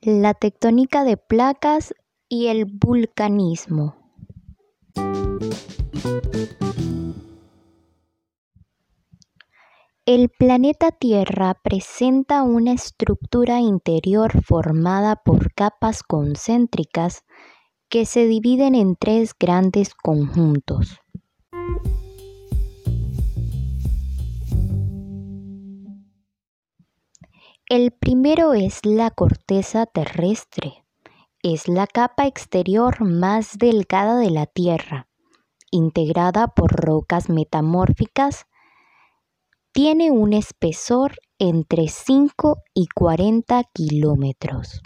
la tectónica de placas y el vulcanismo. El planeta Tierra presenta una estructura interior formada por capas concéntricas que se dividen en tres grandes conjuntos. Primero es la corteza terrestre. Es la capa exterior más delgada de la Tierra, integrada por rocas metamórficas. Tiene un espesor entre 5 y 40 kilómetros.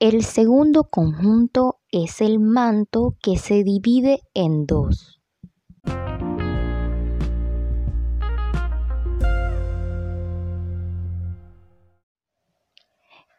El segundo conjunto es el manto que se divide en dos.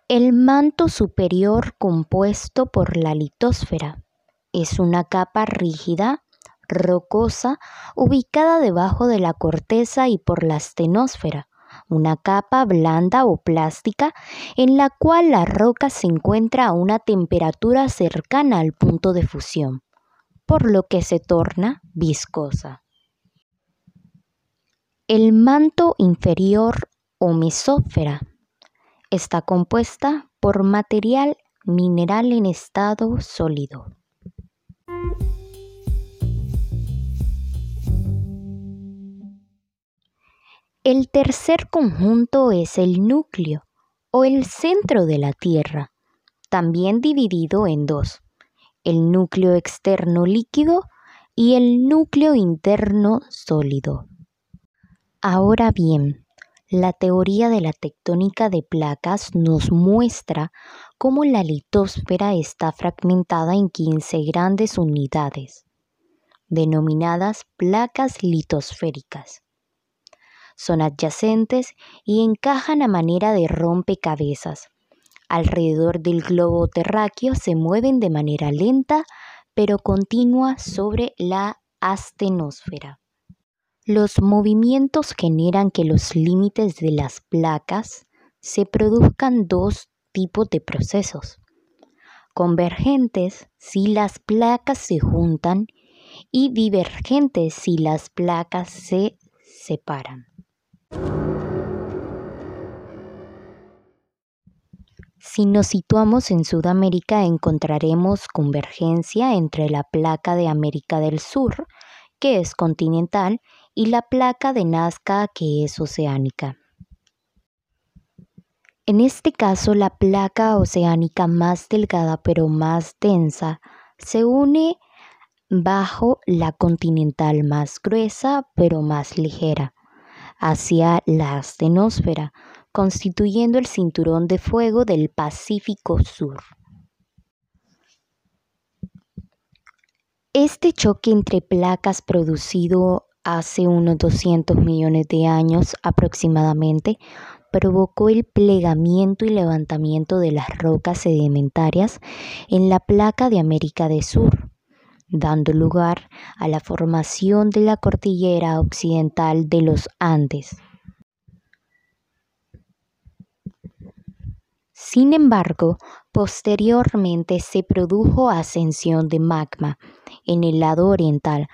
El manto superior compuesto por la litosfera es una capa rígida, rocosa, ubicada debajo de la corteza y por la astenosfera, una capa blanda o plástica en la cual la roca se encuentra a una temperatura cercana al punto de fusión, por lo que se torna viscosa. El manto inferior o mesósfera Está compuesta por material mineral en estado sólido. El tercer conjunto es el núcleo o el centro de la Tierra, también dividido en dos, el núcleo externo líquido y el núcleo interno sólido. Ahora bien, la teoría de la tectónica de placas nos muestra cómo la litosfera está fragmentada en 15 grandes unidades, denominadas placas litosféricas. Son adyacentes y encajan a manera de rompecabezas. Alrededor del globo terráqueo se mueven de manera lenta pero continua sobre la astenosfera. Los movimientos generan que los límites de las placas se produzcan dos tipos de procesos. Convergentes si las placas se juntan y divergentes si las placas se separan. Si nos situamos en Sudamérica encontraremos convergencia entre la placa de América del Sur, que es continental, y la placa de Nazca que es oceánica. En este caso, la placa oceánica más delgada pero más densa se une bajo la continental más gruesa pero más ligera, hacia la astenosfera, constituyendo el cinturón de fuego del Pacífico Sur. Este choque entre placas producido hace unos 200 millones de años aproximadamente, provocó el plegamiento y levantamiento de las rocas sedimentarias en la placa de América del Sur, dando lugar a la formación de la cordillera occidental de los Andes. Sin embargo, posteriormente se produjo ascensión de magma en el lado oriental,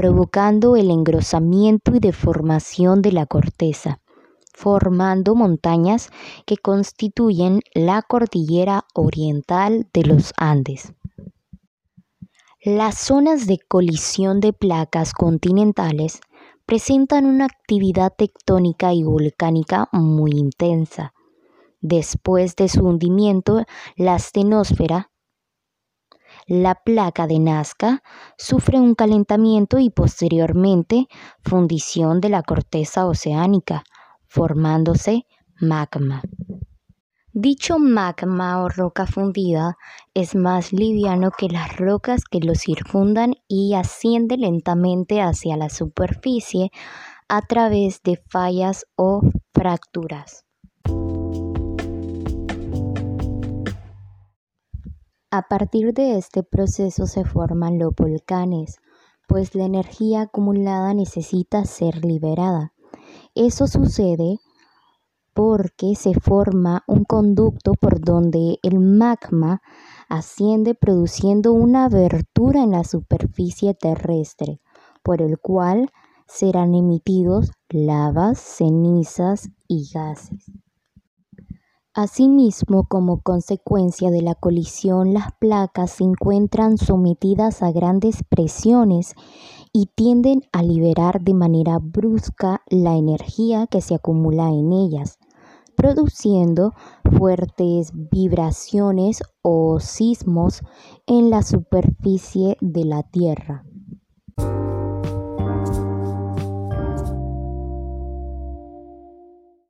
provocando el engrosamiento y deformación de la corteza, formando montañas que constituyen la cordillera oriental de los Andes. Las zonas de colisión de placas continentales presentan una actividad tectónica y volcánica muy intensa. Después de su hundimiento, la astenosfera la placa de Nazca sufre un calentamiento y posteriormente fundición de la corteza oceánica, formándose magma. Dicho magma o roca fundida es más liviano que las rocas que lo circundan y asciende lentamente hacia la superficie a través de fallas o fracturas. A partir de este proceso se forman los volcanes, pues la energía acumulada necesita ser liberada. Eso sucede porque se forma un conducto por donde el magma asciende produciendo una abertura en la superficie terrestre, por el cual serán emitidos lavas, cenizas y gases. Asimismo, como consecuencia de la colisión, las placas se encuentran sometidas a grandes presiones y tienden a liberar de manera brusca la energía que se acumula en ellas, produciendo fuertes vibraciones o sismos en la superficie de la Tierra.